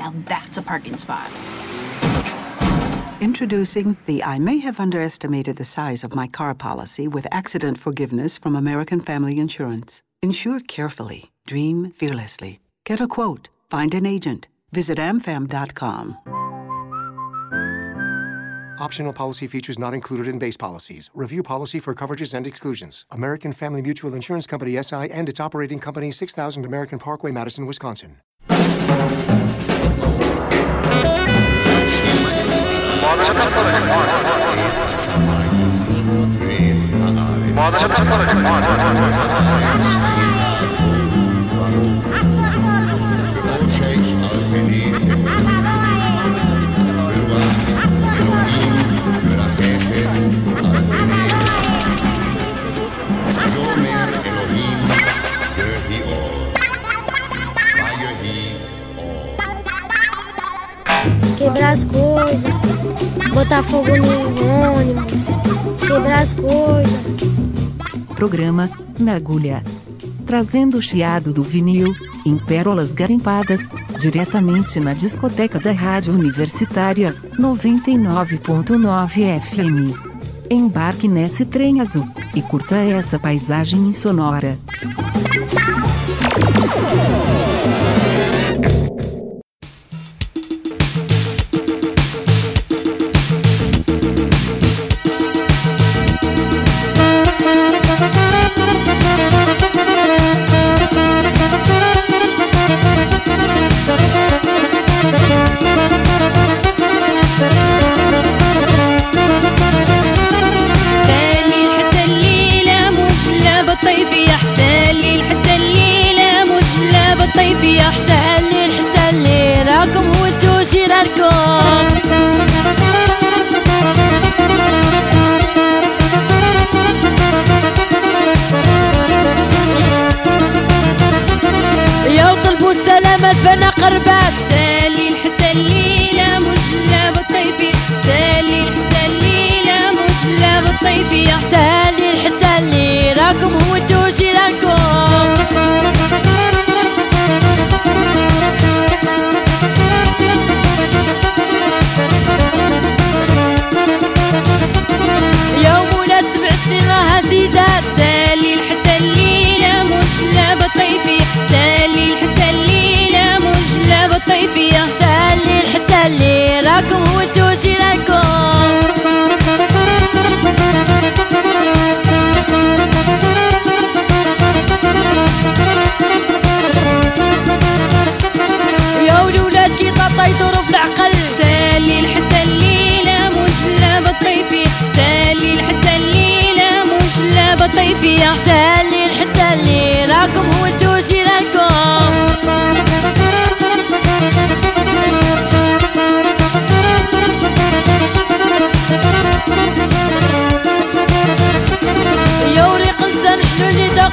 Now that's a parking spot. Introducing the I may have underestimated the size of my car policy with accident forgiveness from American Family Insurance. Insure carefully. Dream fearlessly. Get a quote. Find an agent. Visit amfam.com. Optional policy features not included in base policies. Review policy for coverages and exclusions. American Family Mutual Insurance Company SI and its operating company 6000 American Parkway, Madison, Wisconsin. Mother, Quebrar as coisas, botar fogo no ônibus, quebrar as coisas. Programa Na Agulha. Trazendo o chiado do vinil, em pérolas garimpadas, diretamente na discoteca da Rádio Universitária, 99.9 FM. Embarque nesse trem azul e curta essa paisagem insonora.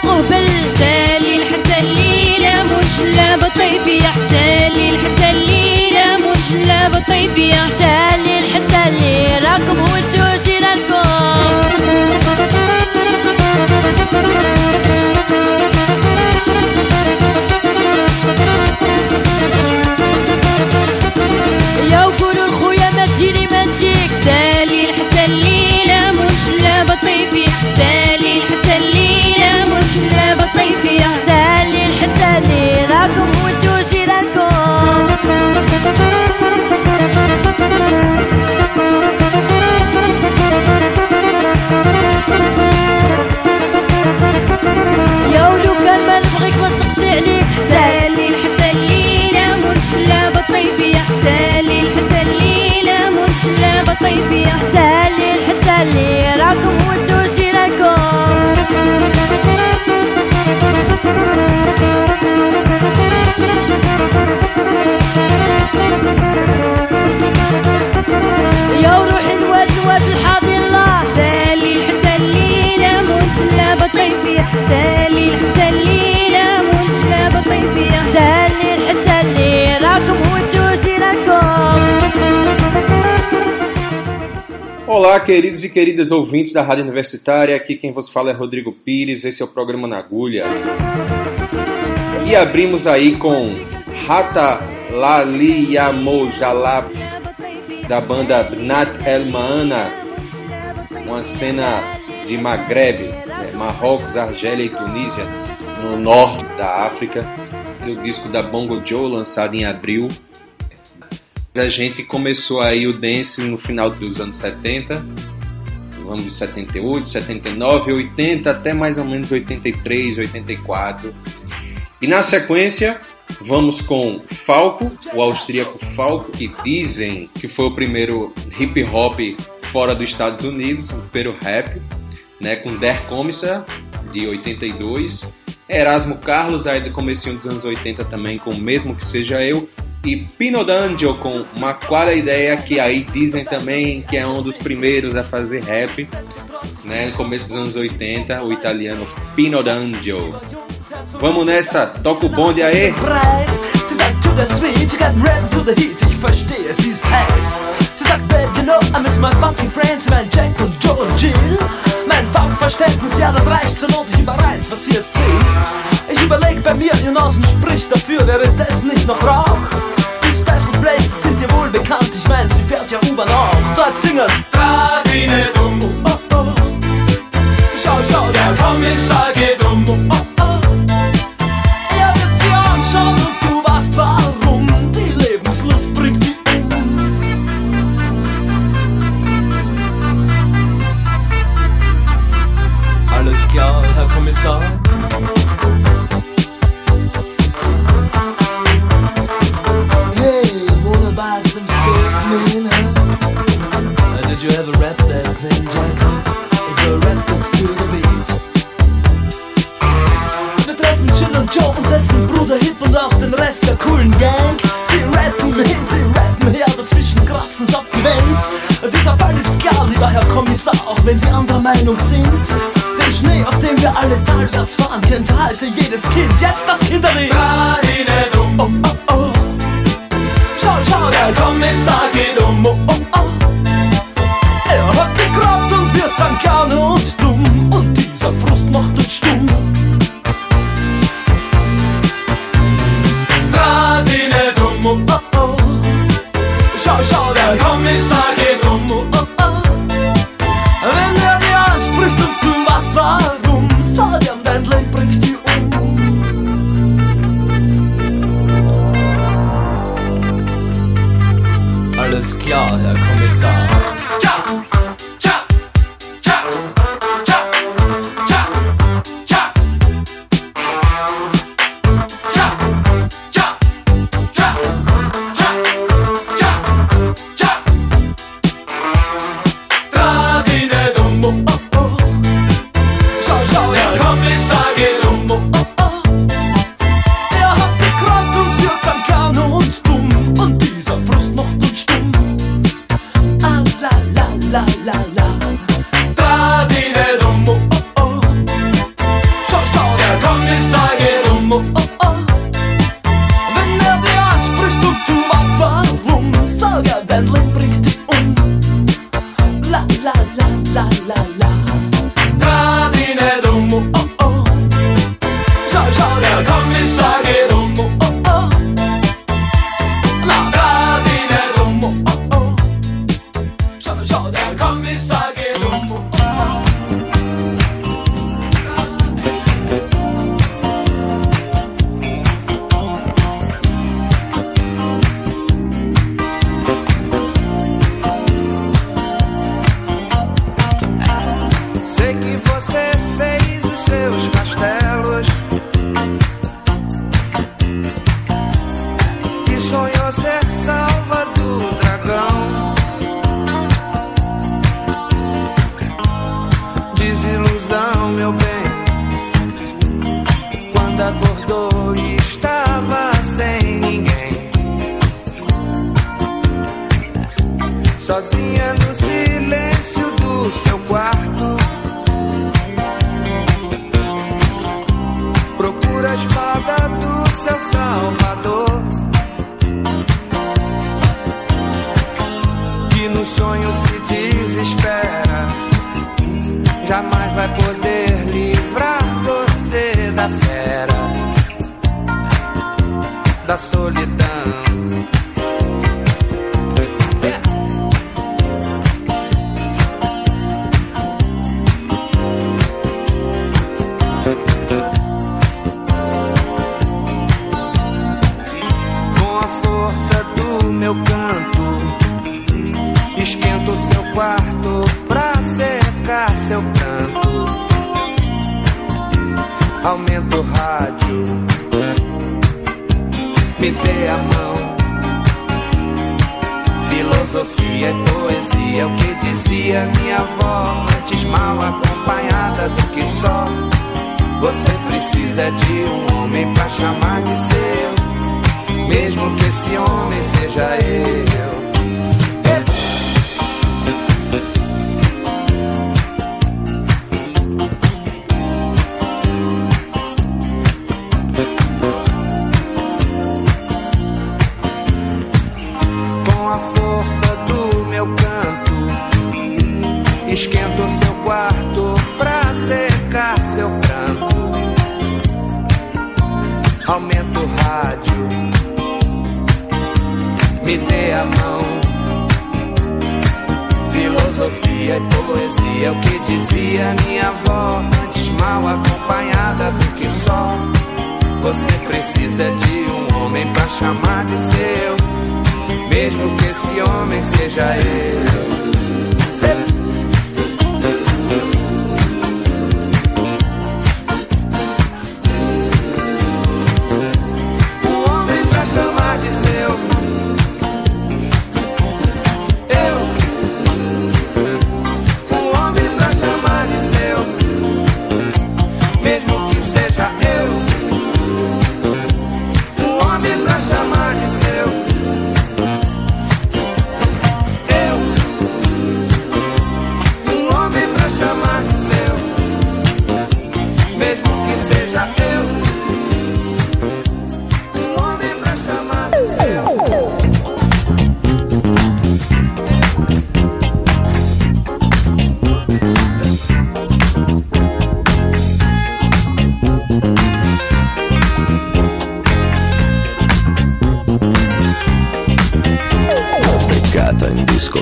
قبل تالي حتى الليلة مجلة بطيفية حتى الليل حتى الليلة مجلة بطيفية حتى الليل حتى الليل راكم Olá, queridos e queridas ouvintes da Rádio Universitária. Aqui quem vos fala é Rodrigo Pires. Esse é o programa Na Agulha. E abrimos aí com Rata Lali Yamo Jalab da banda Bnat El Maana, uma cena de Maghreb, né, Marrocos, Argélia e Tunísia, no norte da África, do disco da Bongo Joe, lançado em abril. A gente começou aí o dance no final dos anos 70, vamos de 78, 79, 80 até mais ou menos 83, 84. E na sequência, vamos com Falco, o austríaco Falco, que dizem que foi o primeiro hip hop fora dos Estados Unidos, o primeiro rap, né, com Der Commissar, de 82, Erasmo Carlos, aí do começo dos anos 80 também, com Mesmo Que Seja Eu, e Pino D'Angelo com uma qual ideia que aí dizem também que é um dos primeiros a fazer rap, né, no começo dos anos 80, o italiano Pino D'Angelo. Vamos nessa, toca o bonde aí. Ist ja, das reicht zur Not, ich überreiß, was jetzt will. Ich überleg bei mir, ihr Nasen spricht dafür, wäre das nicht noch? Fährt ja U-Bahn auch. Dort singen's. Radine dumm. Oh, oh, oh. Schau, schau, der Kommissar Meinung sind. Den Schnee, auf dem wir alle talwärts fahren, kennt halte jedes Kind. Jetzt das Kinderlied. Klar, Herr Kommissar.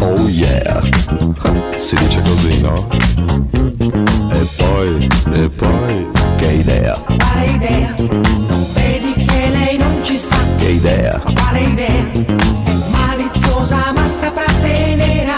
Oh yeah Si dice così, no? E poi, e poi Che idea, Quale idea? Non vedi che lei non ci sta? che idea Quale idea? È maliziosa ma saprà tenere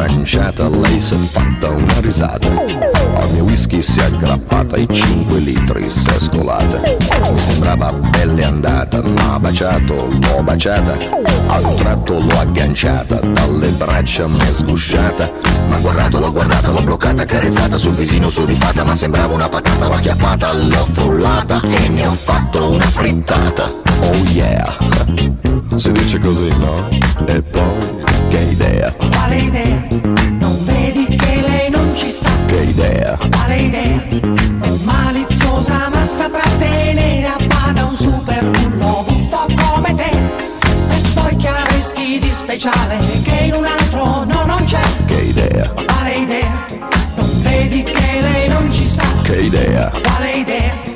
versato un'aranciata, lei s'è fatta una risata. Al mio whisky si è aggrappata e 5 litri si è scolata. Mi sembrava belle andata, m'ha baciato, l'ho baciata, a un tratto l'ho agganciata, dalle braccia m'è sgusciata. Ma guardato, l'ho guardata, l'ho bloccata, carezzata sul visino sudifata, ma sembrava una patata, l'ho acchiappata, l'ho frullata e ne ho fatto una frittata. Oh yeah, si dice così, no? E poi, che idea, Quale idea? Non vedi che lei non ci sta? che idea, Quale idea? È maliziosa ma saprà tenere a bada un super bullo un po' come te E poi che avresti di speciale che in un altro no non c'è che idea, Quale idea? Non vedi che lei non ci sta? che idea, Quale idea?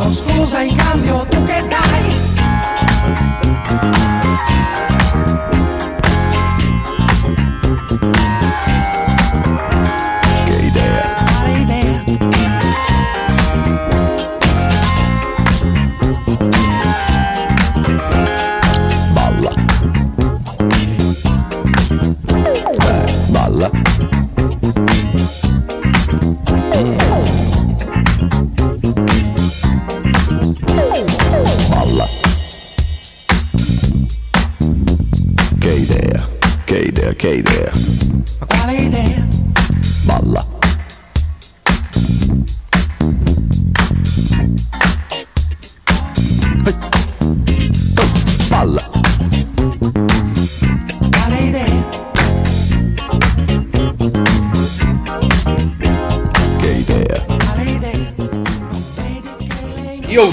chiedo scusa in cambio tu che dai? Che balla. Eh,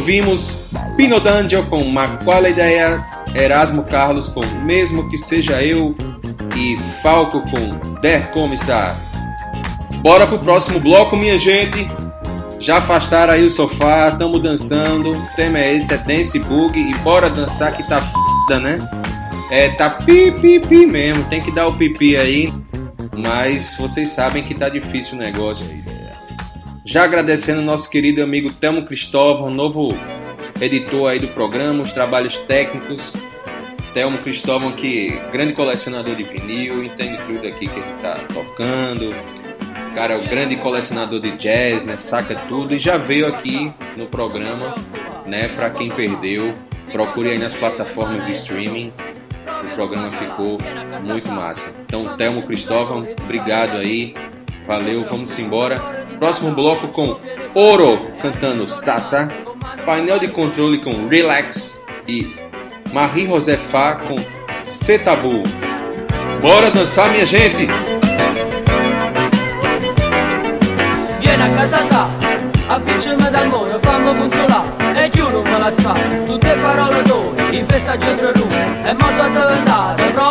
ouvimos Pino D'Angelo com Ma Qual Ideia, Erasmo Carlos com Mesmo Que Seja Eu e Falco com Der Commissar. Bora pro próximo bloco, minha gente. Já afastaram aí o sofá, tamo dançando. O tema é esse, é Dance Bug e bora dançar que tá f***, né? É, tá pi, pi, pi mesmo, tem que dar o pipi aí. Mas vocês sabem que tá difícil o negócio aí. Já agradecendo nosso querido amigo Telmo Cristóvão, novo editor aí do programa, os trabalhos técnicos. Telmo Cristóvão, que grande colecionador de vinil, entende tudo aqui que ele tá tocando. Cara, é o grande colecionador de jazz, né? Saca tudo e já veio aqui no programa, né? Para quem perdeu, procure aí nas plataformas de streaming. O programa ficou muito massa. Então, Telmo Cristóvão, obrigado aí. Valeu, vamos embora. Próximo bloco com Oro cantando Sassa, painel de controle com Relax e Marie Josefá com Cetabu. Bora dançar, minha gente! Vieni a casa sa, avvicinami dal mondo, fammi consolare E non me la sa, tutte parole d'ore, in festa a centro E mo sono diventato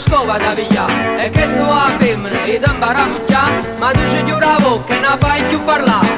scova da pigliare E che sto a femmina, e impara a mucchiare Ma tu ci chiudi la bocca e non fai più parlare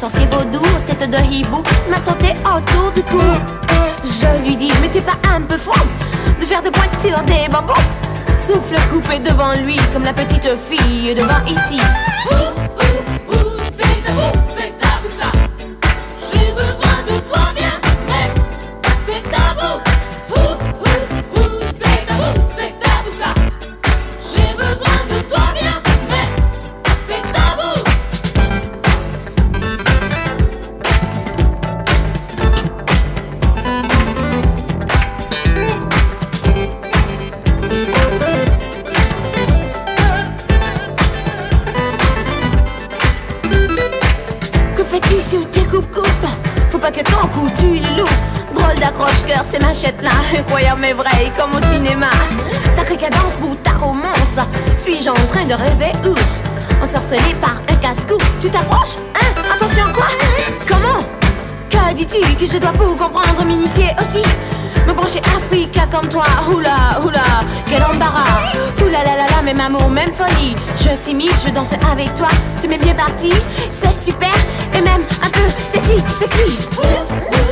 sorcier vaudou, tête de hibou, m'a sauté autour du cou. Je lui dis, mais t'es pas un peu fou de faire des pointes sur des bambous. Souffle coupé devant lui, comme la petite fille devant Iti. Amour, même folie. Je t'imite, je danse avec toi, c'est mes bien parti, c'est super, et même un peu sexy, sexy.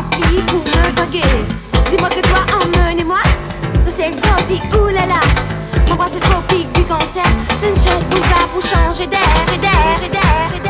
nos pour me. Dis-moi que toi, emmène-moi dans ces exotiques, oulala. Mon bras c'est tropique du cancer, c'est une chose pour ça pour changer d'air et d'air et d'air et d'air.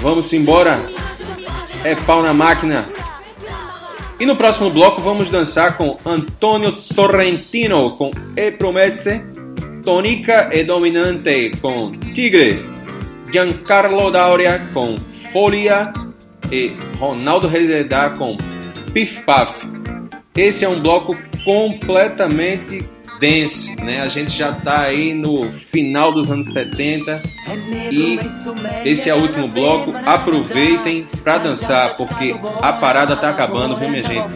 vamos embora. É pau na máquina. E no próximo bloco vamos dançar com Antonio Sorrentino com E Promesse, Tonica e Dominante com Tigre, Giancarlo Dauria com Folia e Ronaldo Rezedá com Pif Paf. Esse é um bloco completamente dance, né? A gente já está aí no final dos anos 70 e esse é o último bloco. Aproveitem para dançar porque a parada tá acabando, viu, minha gente?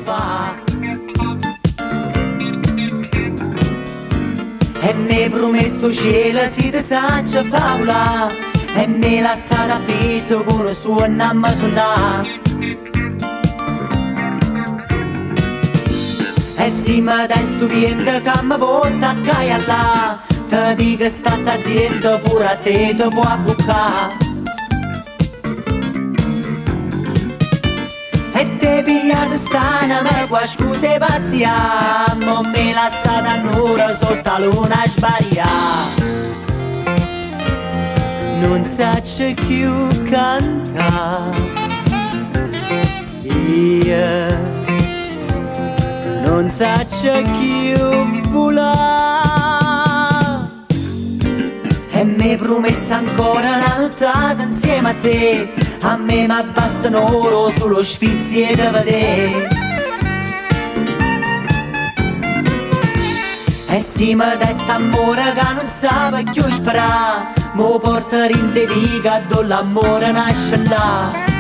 E mi promesso cielo si te saccia favola E mi lasciata appeso con il suo nome E Encima da estudiante cam volta caiata Te dico stata dietro pure a te te può bucca E te pigliate stana ma qua scuse pazzia Mo me la stata da un'ora sotto la luna sbaria. Non sacce più cantare Io non saccia più volare e mi promessa ancora una nottata insieme a te. A me mi bastano oro sullo sfizie da vedere. E sì ma dai st'amore che non sa più sperare mo porta in te viga dove l'amore nasce là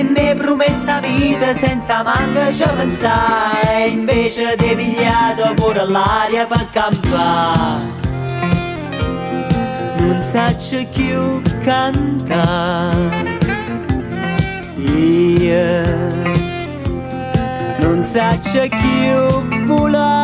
e mi promessa vita senza manca ci pensare invece di pigliato pure l'aria per campare non saccio più cantare. Io non saccio più volare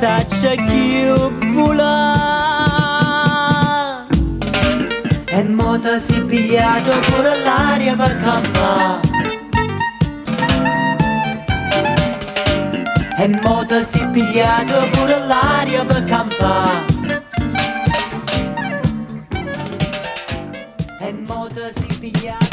saçakil vula. E mota si pigliato pure l'aria per campa E mota si pigliato pure l'aria per campa E moda si pigliato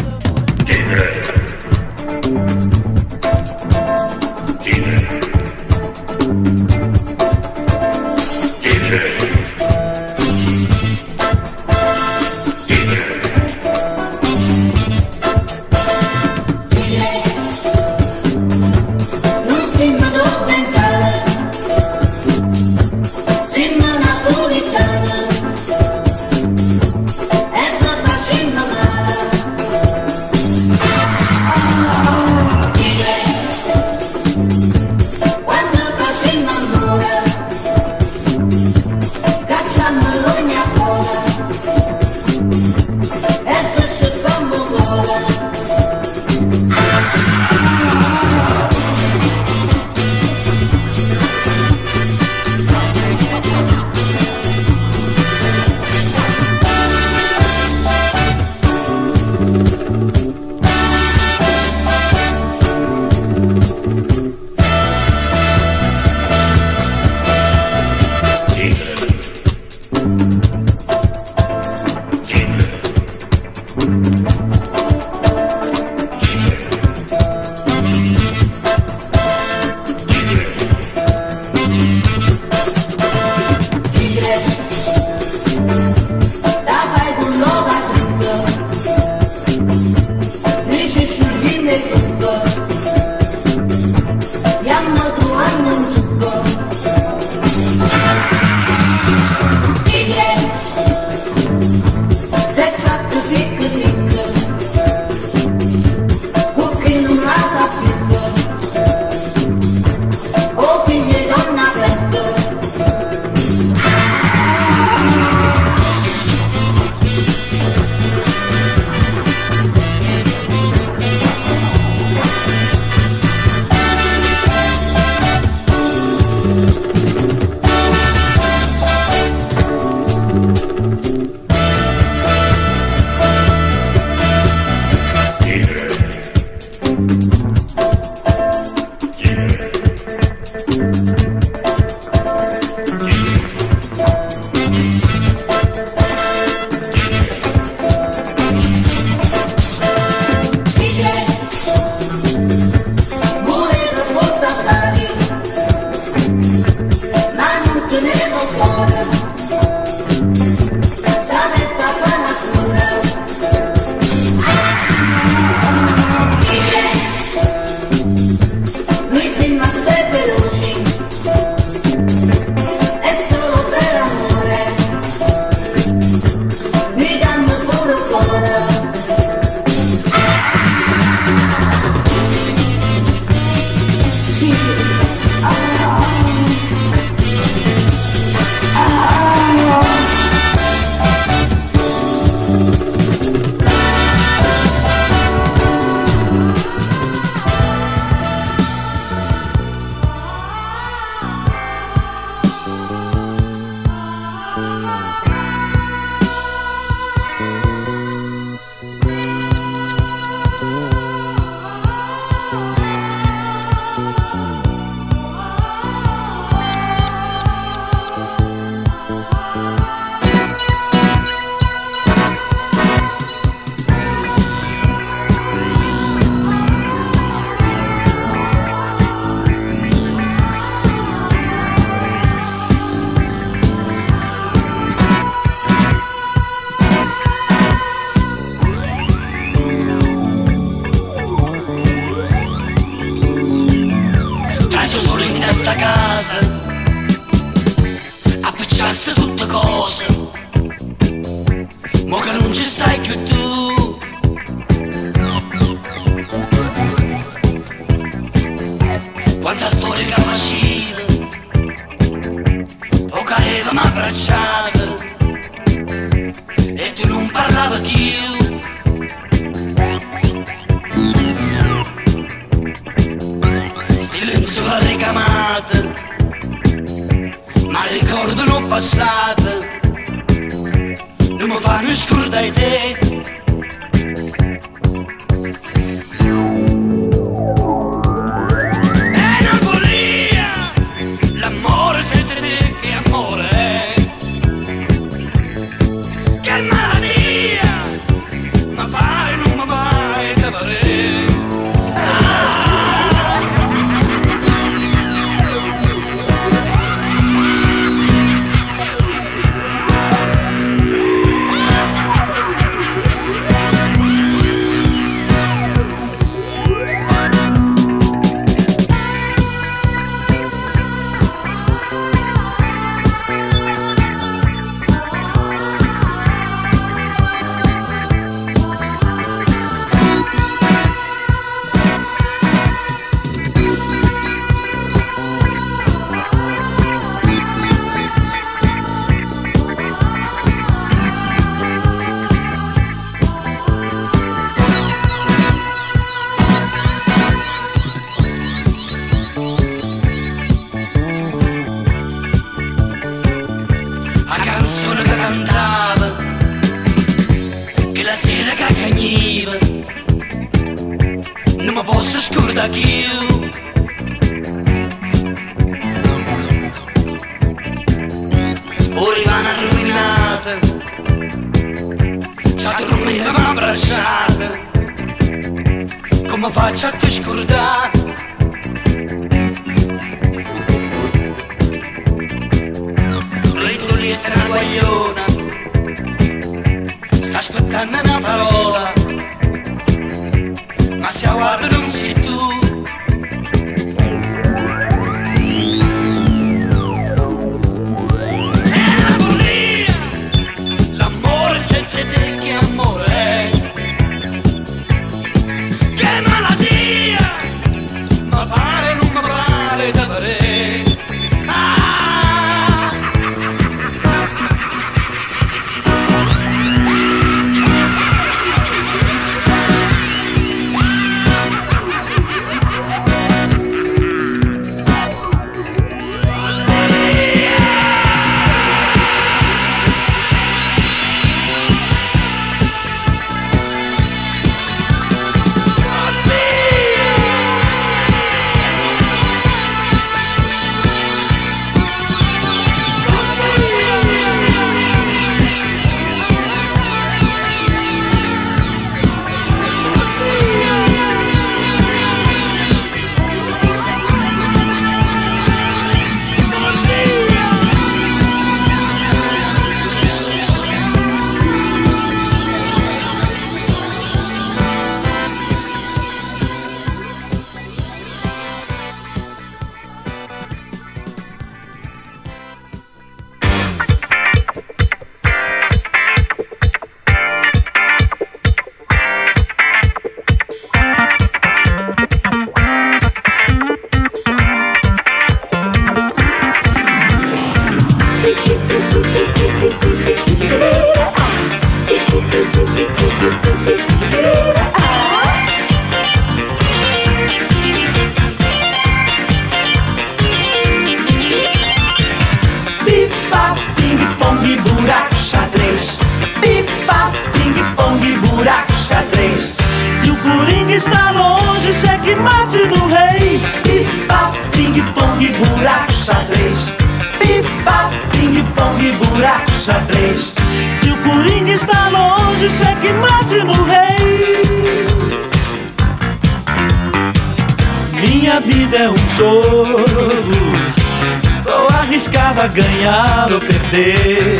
nada ganhar ou perder.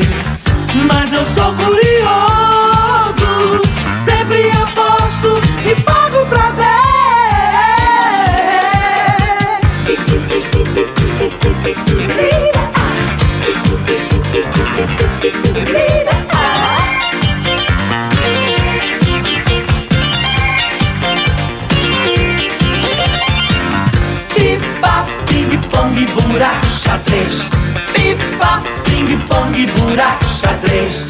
Mas eu sou curioso, sempre aposto e pago. Pong, buraco, xadrez.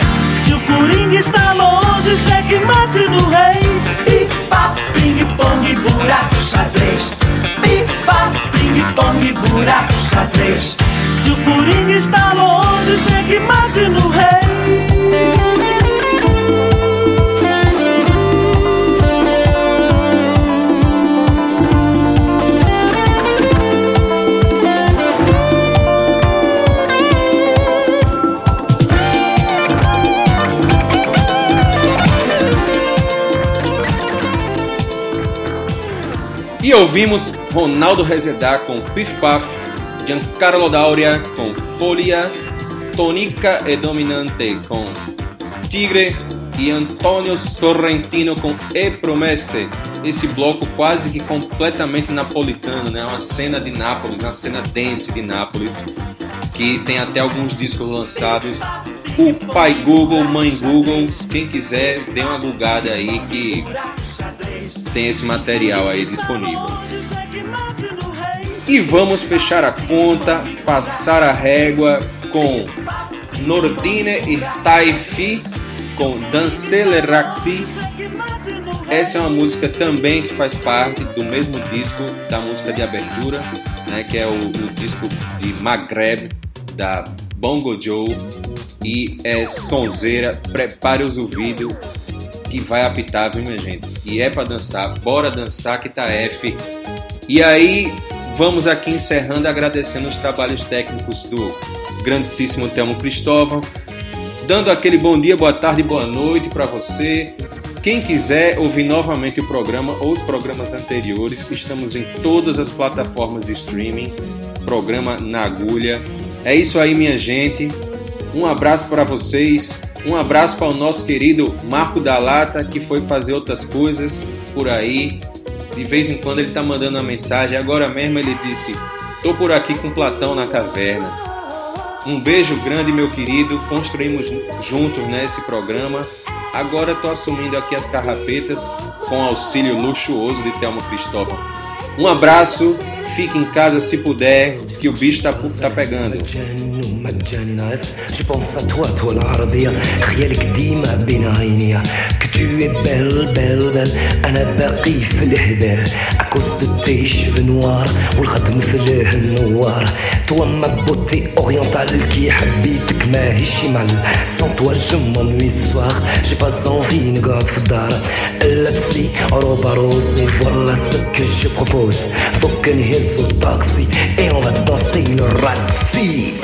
Se o Coringa está longe, checkmate no rei. Pif, paf, ping, pong, buraco, xadrez. Pif, paf, ping, pong, buraco, xadrez. Se o Coringa está longe, checkmate no rei. Ouvimos Ronaldo Rezedá com Pif Paf, Giancarlo Dauria com Folia, Tonica e Dominante com Tigre e Antônio Sorrentino com E Promesse. Esse bloco quase que completamente napolitano, né? Uma cena de Nápoles, uma cena dance de Nápoles, que tem até alguns discos lançados. O pai Google, mãe Google, quem quiser, dê uma googada aí que tem esse material aí disponível. E vamos fechar a conta, passar a régua com Nordine e Taifi com Dancele Raxi. Essa é uma música também que faz parte do mesmo disco da música de abertura, né, que é o, o disco de Maghreb da Bongo Joe e é sonzeira. Prepare os ouvidos que vai apitar, viu, minha gente? E é para dançar, bora dançar que tá F. E aí, vamos aqui encerrando agradecendo os trabalhos técnicos do grandíssimo Telmo Cristóvão, dando aquele bom dia, boa tarde, boa noite para você. Quem quiser ouvir novamente o programa ou os programas anteriores, estamos em todas as plataformas de streaming, programa na agulha. É isso aí, minha gente. Um abraço para vocês. Um abraço para o nosso querido Marco da Lata, que foi fazer outras coisas por aí. De vez em quando ele está mandando uma mensagem. Agora mesmo ele disse: Tô por aqui com Platão na caverna. Um beijo grande, meu querido. Construímos juntos nesse programa. Agora estou assumindo aqui as carrapetas com auxílio luxuoso de Thelma Cristóvão. Um abraço, fique em casa se puder, que o bicho tá, tá pegando. Je pense à toi, toi rien que. tu es belle, belle, belle أنا باقي في الهبال À cause de tes cheveux noirs والخد مثل النوار Toi ma beauté orientale qui حبيتك ماهيش مال Sans toi je m'ennuie ce soir J'ai pas envie نقعد في الدار لابسي روبا روزي Voilà ce que je propose Faut que نهز الطاكسي Et on va danser le raxi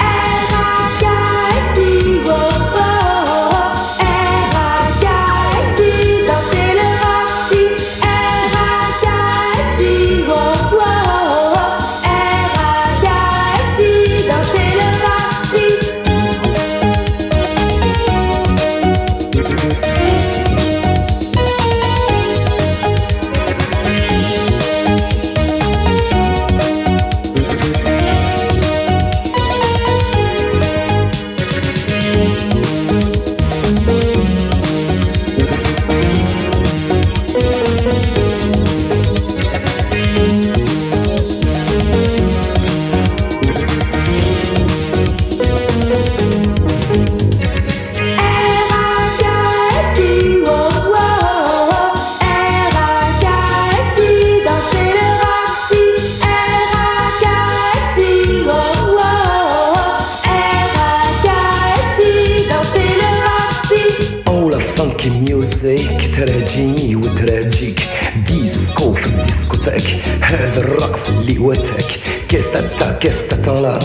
في الديسكوتاك هذا الرقص اللي وتاك كيستا كيستا طالع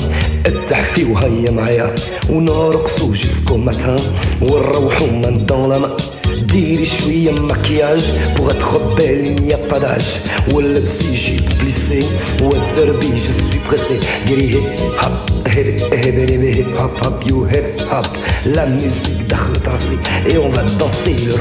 التحفي وهيا معايا ونرقصو جيسكو ماتان ونروحو من دون لا ما ديري شوية مكياج pour être belle il n'y a pas d'âge واللبس يجي بليسي والزربي je suis pressé ديري هيب هاب هيب هيب هيب هيب هاب هاب يو هيب هاب la musique دخلت راسي et on va danser le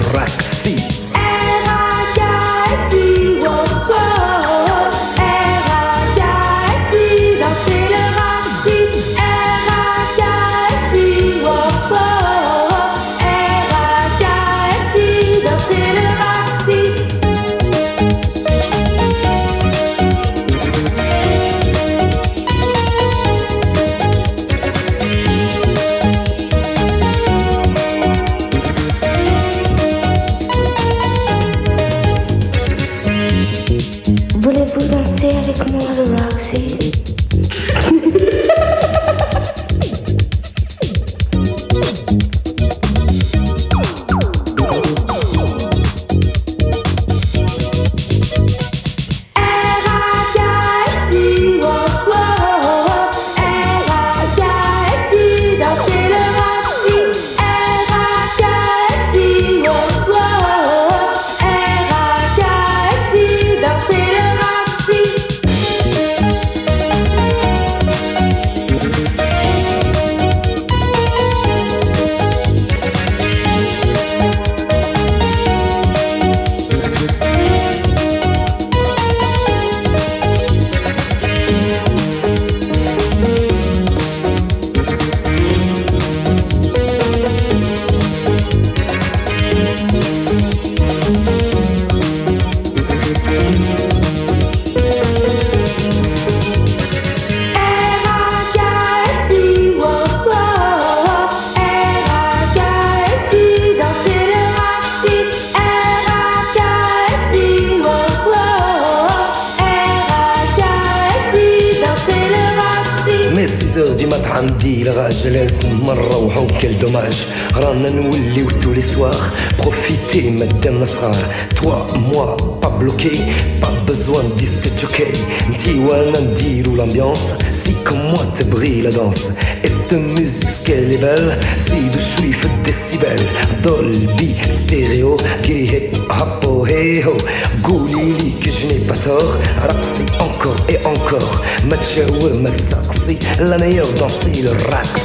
la meilleure danse c'est le raxi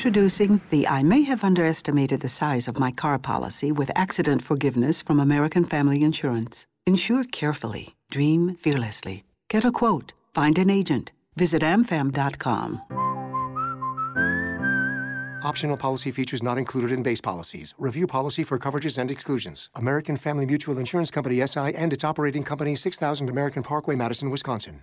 Introducing the I may have underestimated the size of my car policy with accident forgiveness from American Family Insurance. Insure carefully, dream fearlessly. Get a quote, find an agent. Visit amfam.com. Optional policy features not included in base policies. Review policy for coverages and exclusions. American Family Mutual Insurance Company SI and its operating company 6000 American Parkway, Madison, Wisconsin.